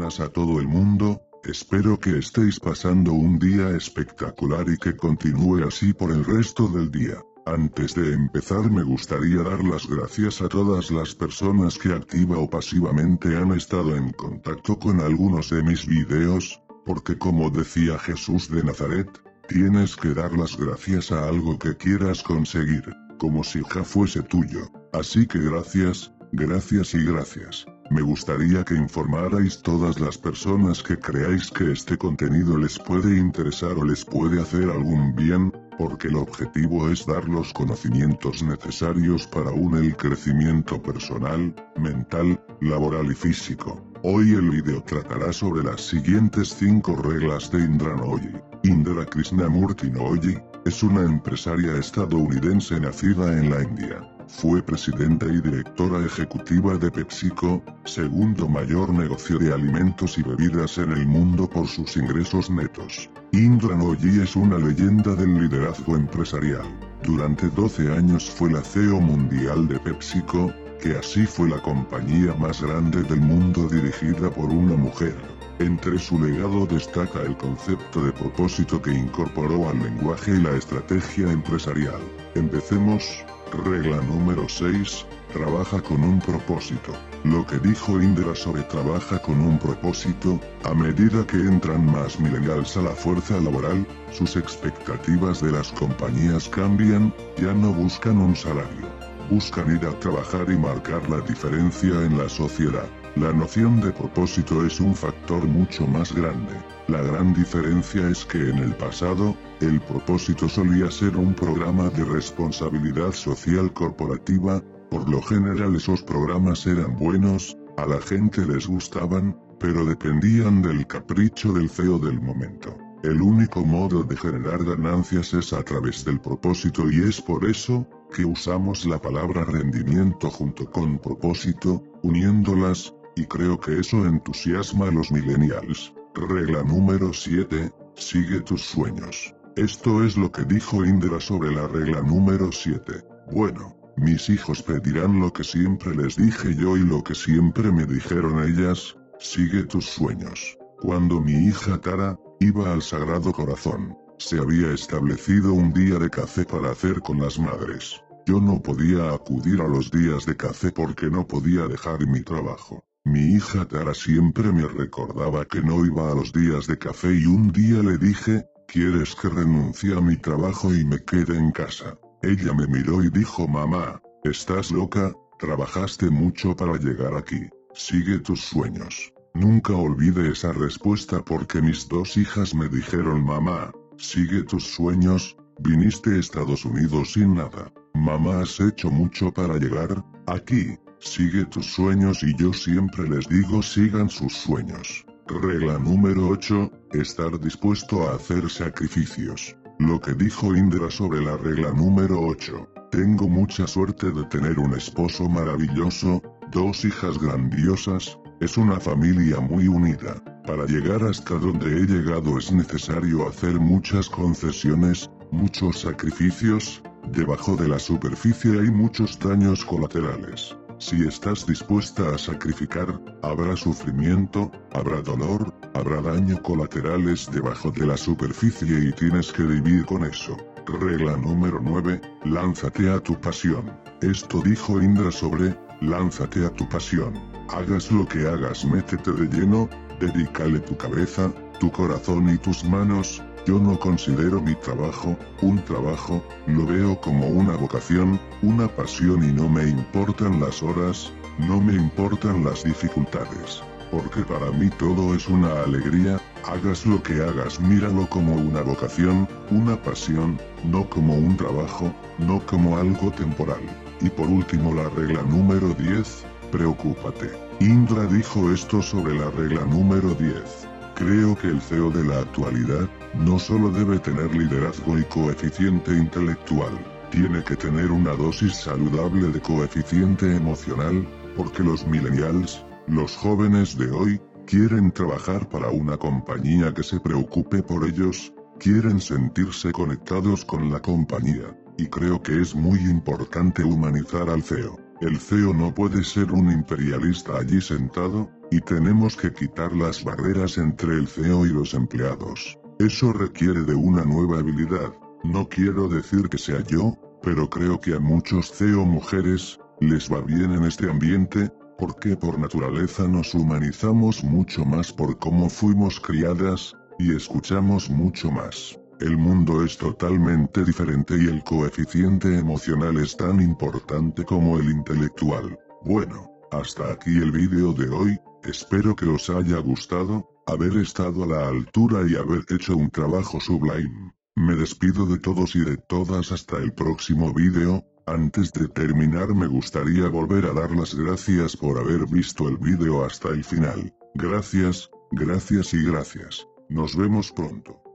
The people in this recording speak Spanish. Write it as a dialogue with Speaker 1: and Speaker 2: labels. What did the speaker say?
Speaker 1: a todo el mundo, espero que estéis pasando un día espectacular y que continúe así por el resto del día. Antes de empezar me gustaría dar las gracias a todas las personas que activa o pasivamente han estado en contacto con algunos de mis videos, porque como decía Jesús de Nazaret, tienes que dar las gracias a algo que quieras conseguir, como si ya fuese tuyo. Así que gracias, gracias y gracias. Me gustaría que informarais todas las personas que creáis que este contenido les puede interesar o les puede hacer algún bien, porque el objetivo es dar los conocimientos necesarios para un el crecimiento personal, mental, laboral y físico. Hoy el video tratará sobre las siguientes 5 reglas de Indra Nooyi. Indra Krishnamurti Nooyi, es una empresaria estadounidense nacida en la India. Fue presidenta y directora ejecutiva de PepsiCo, segundo mayor negocio de alimentos y bebidas en el mundo por sus ingresos netos. Indra Nooyi es una leyenda del liderazgo empresarial. Durante 12 años fue la CEO mundial de PepsiCo, que así fue la compañía más grande del mundo dirigida por una mujer. Entre su legado destaca el concepto de propósito que incorporó al lenguaje y la estrategia empresarial. Empecemos. Regla número 6. Trabaja con un propósito. Lo que dijo Indra sobre trabaja con un propósito, a medida que entran más millennials a la fuerza laboral, sus expectativas de las compañías cambian, ya no buscan un salario. Buscan ir a trabajar y marcar la diferencia en la sociedad. La noción de propósito es un factor mucho más grande. La gran diferencia es que en el pasado, el propósito solía ser un programa de responsabilidad social corporativa, por lo general esos programas eran buenos, a la gente les gustaban, pero dependían del capricho del CEO del momento. El único modo de generar ganancias es a través del propósito y es por eso, que usamos la palabra rendimiento junto con propósito, uniéndolas, y creo que eso entusiasma a los millennials. Regla número 7, sigue tus sueños. Esto es lo que dijo Indra sobre la regla número 7. Bueno, mis hijos pedirán lo que siempre les dije yo y lo que siempre me dijeron ellas, sigue tus sueños. Cuando mi hija Tara, iba al Sagrado Corazón, se había establecido un día de café para hacer con las madres. Yo no podía acudir a los días de café porque no podía dejar mi trabajo. Mi hija Tara siempre me recordaba que no iba a los días de café y un día le dije, ¿quieres que renuncie a mi trabajo y me quede en casa? Ella me miró y dijo mamá, ¿estás loca? Trabajaste mucho para llegar aquí. Sigue tus sueños. Nunca olvide esa respuesta porque mis dos hijas me dijeron mamá, sigue tus sueños, viniste a Estados Unidos sin nada. Mamá has hecho mucho para llegar, aquí, sigue tus sueños y yo siempre les digo sigan sus sueños. Regla número 8, estar dispuesto a hacer sacrificios. Lo que dijo Indra sobre la regla número 8. Tengo mucha suerte de tener un esposo maravilloso, dos hijas grandiosas, es una familia muy unida. Para llegar hasta donde he llegado es necesario hacer muchas concesiones, muchos sacrificios, debajo de la superficie hay muchos daños colaterales. Si estás dispuesta a sacrificar, habrá sufrimiento, habrá dolor, habrá daño colaterales debajo de la superficie y tienes que vivir con eso. Regla número 9, lánzate a tu pasión. Esto dijo Indra sobre, lánzate a tu pasión. Hagas lo que hagas, métete de lleno, dedícale tu cabeza, tu corazón y tus manos, yo no considero mi trabajo, un trabajo, lo veo como una vocación, una pasión y no me importan las horas, no me importan las dificultades. Porque para mí todo es una alegría, hagas lo que hagas, míralo como una vocación, una pasión, no como un trabajo, no como algo temporal. Y por último la regla número 10, preocúpate. Indra dijo esto sobre la regla número 10. Creo que el CEO de la actualidad, no solo debe tener liderazgo y coeficiente intelectual, tiene que tener una dosis saludable de coeficiente emocional, porque los millennials, los jóvenes de hoy, quieren trabajar para una compañía que se preocupe por ellos, quieren sentirse conectados con la compañía, y creo que es muy importante humanizar al CEO. El CEO no puede ser un imperialista allí sentado, y tenemos que quitar las barreras entre el CEO y los empleados. Eso requiere de una nueva habilidad. No quiero decir que sea yo, pero creo que a muchos CEO mujeres, les va bien en este ambiente, porque por naturaleza nos humanizamos mucho más por cómo fuimos criadas, y escuchamos mucho más. El mundo es totalmente diferente y el coeficiente emocional es tan importante como el intelectual. Bueno, hasta aquí el vídeo de hoy, espero que os haya gustado, haber estado a la altura y haber hecho un trabajo sublime. Me despido de todos y de todas hasta el próximo vídeo, antes de terminar me gustaría volver a dar las gracias por haber visto el vídeo hasta el final. Gracias, gracias y gracias. Nos vemos pronto.